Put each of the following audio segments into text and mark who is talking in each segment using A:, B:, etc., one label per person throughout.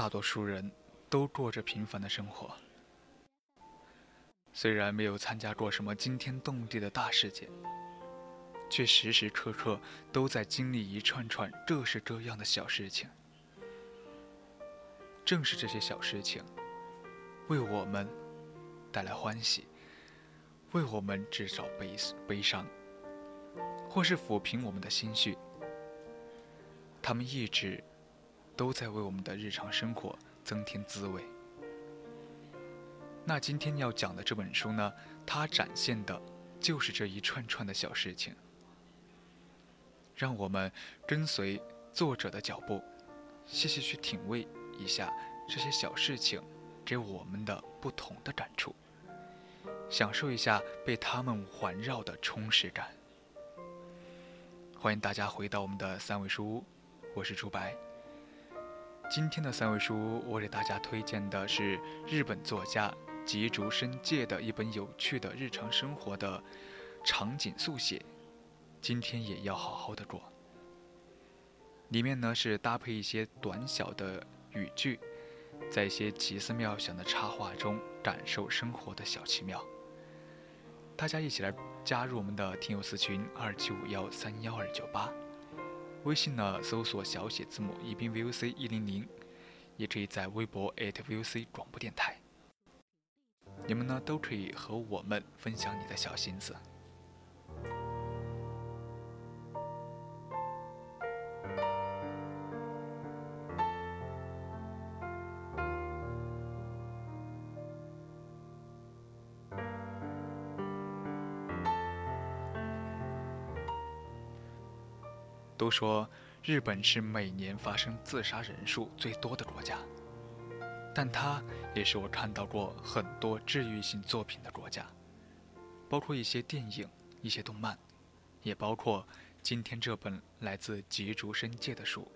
A: 大多数人都过着平凡的生活，虽然没有参加过什么惊天动地的大事件，却时时刻刻都在经历一串串这是这样的小事情。正是这些小事情，为我们带来欢喜，为我们制造悲悲伤，或是抚平我们的心绪。他们一直。都在为我们的日常生活增添滋味。那今天要讲的这本书呢，它展现的就是这一串串的小事情。让我们跟随作者的脚步，细细去品味一下这些小事情给我们的不同的感触，享受一下被他们环绕的充实感。欢迎大家回到我们的三味书屋，我是朱白。今天的三味书屋，我给大家推荐的是日本作家吉竹伸介的一本有趣的日常生活的场景速写。今天也要好好的过。里面呢是搭配一些短小的语句，在一些奇思妙想的插画中感受生活的小奇妙。大家一起来加入我们的听友私群二七五幺三幺二九八。微信呢，搜索小写字母宜宾 VOC 一零零，也可以在微博 @VOC 广播电台。你们呢，都可以和我们分享你的小心思。都说日本是每年发生自杀人数最多的国家，但它也是我看到过很多治愈性作品的国家，包括一些电影、一些动漫，也包括今天这本来自吉竹伸介的书。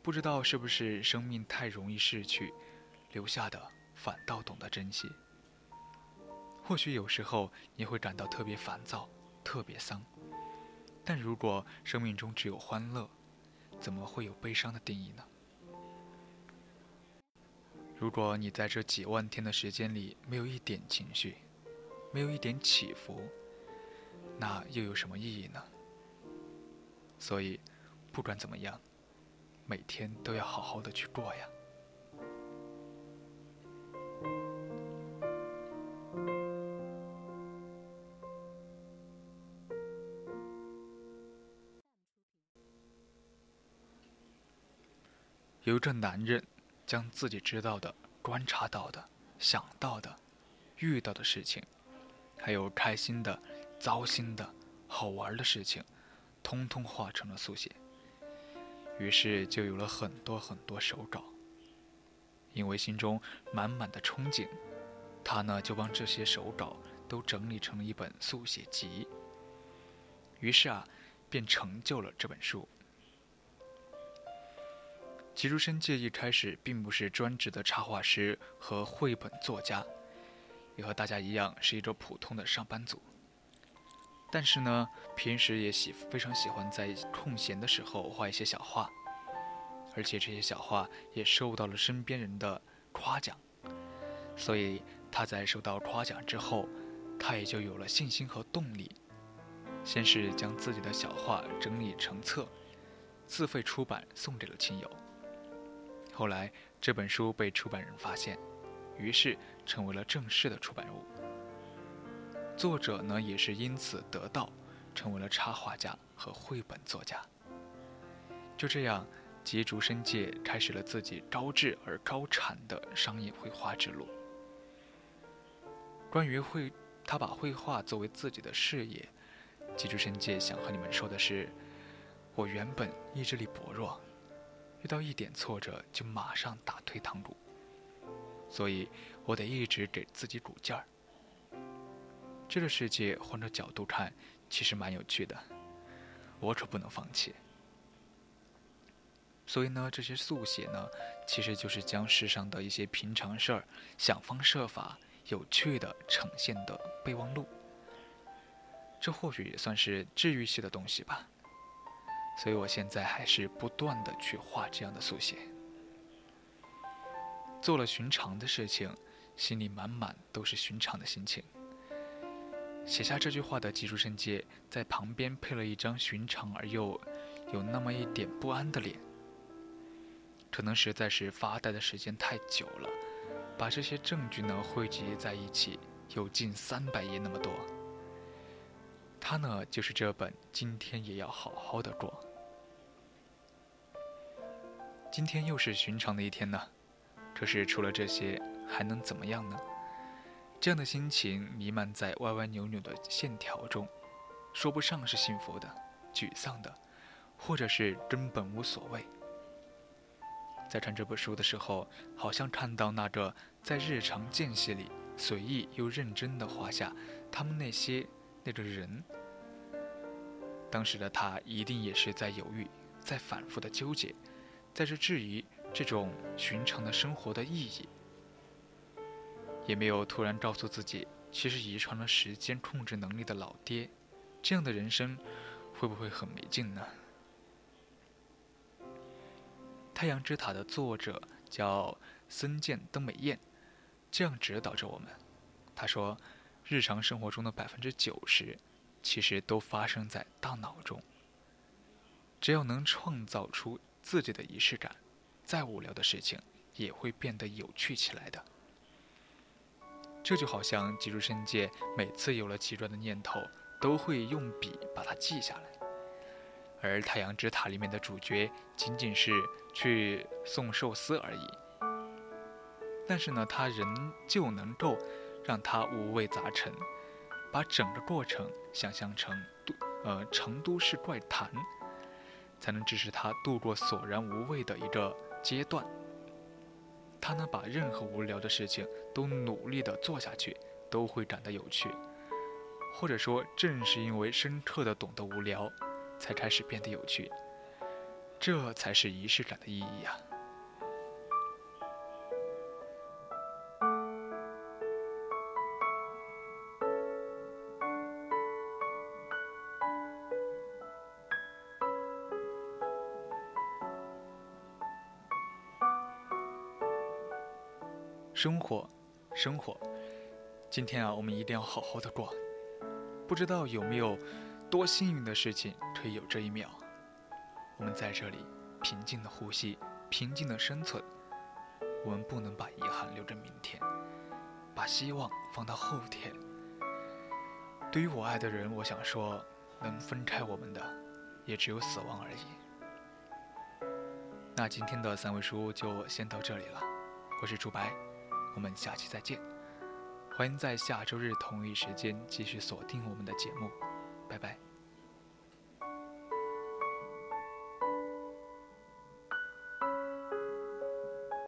A: 不知道是不是生命太容易逝去，留下的反倒懂得珍惜。或许有时候你会感到特别烦躁，特别丧。但如果生命中只有欢乐，怎么会有悲伤的定义呢？如果你在这几万天的时间里没有一点情绪，没有一点起伏，那又有什么意义呢？所以，不管怎么样，每天都要好好的去过呀。有一个男人，将自己知道的、观察到的、想到的、遇到的事情，还有开心的、糟心的、好玩的事情，通通画成了速写。于是就有了很多很多手稿。因为心中满满的憧憬，他呢就帮这些手稿都整理成了一本速写集。于是啊，便成就了这本书。吉竹伸介一开始并不是专职的插画师和绘本作家，也和大家一样是一个普通的上班族。但是呢，平时也喜非常喜欢在空闲的时候画一些小画，而且这些小画也受到了身边人的夸奖。所以他在受到夸奖之后，他也就有了信心和动力。先是将自己的小画整理成册，自费出版送给了亲友。后来，这本书被出版人发现，于是成为了正式的出版物。作者呢，也是因此得到，成为了插画家和绘本作家。就这样，吉竹伸介开始了自己高质而高产的商业绘画之路。关于绘，他把绘画作为自己的事业，吉竹伸介想和你们说的是：我原本意志力薄弱，遇到一点挫折就马上打退堂鼓，所以我得一直给自己鼓劲儿。这个世界换个角度看，其实蛮有趣的，我可不能放弃。所以呢，这些速写呢，其实就是将世上的一些平常事儿，想方设法、有趣的呈现的备忘录。这或许也算是治愈系的东西吧。所以我现在还是不断的去画这样的速写。做了寻常的事情，心里满满都是寻常的心情。写下这句话的吉竹伸介在旁边配了一张寻常而又有那么一点不安的脸。可能实在是发呆的时间太久了，把这些证据呢汇集在一起，有近三百页那么多。他呢就是这本《今天也要好好的过》。今天又是寻常的一天呢，可是除了这些，还能怎么样呢？这样的心情弥漫在歪歪扭扭的线条中，说不上是幸福的、沮丧的，或者是根本无所谓。在看这本书的时候，好像看到那个在日常间隙里随意又认真地画下他们那些那个人。当时的他一定也是在犹豫，在反复的纠结，在这质疑这种寻常的生活的意义，也没有突然告诉自己，其实遗传了时间控制能力的老爹，这样的人生会不会很没劲呢？《太阳之塔》的作者叫森见登美彦，这样指导着我们。他说：“日常生活中的百分之九十，其实都发生在大脑中。只要能创造出自己的仪式感，再无聊的事情也会变得有趣起来的。”这就好像吉竹伸介每次有了奇怪的念头，都会用笔把它记下来。而《太阳之塔》里面的主角仅仅是去送寿司而已，但是呢，他仍旧能够让他五味杂陈，把整个过程想象成都呃成都市怪谈，才能支持他度过索然无味的一个阶段。他能把任何无聊的事情都努力的做下去，都会感到有趣，或者说，正是因为深刻的懂得无聊。才开始变得有趣，这才是仪式感的意义呀。生活，生活，今天啊，我们一定要好好的过。不知道有没有？多幸运的事情可以有这一秒，我们在这里平静的呼吸，平静的生存。我们不能把遗憾留着明天，把希望放到后天。对于我爱的人，我想说，能分开我们的，也只有死亡而已。那今天的三位书就先到这里了，我是朱白，我们下期再见。欢迎在下周日同一时间继续锁定我们的节目，拜拜。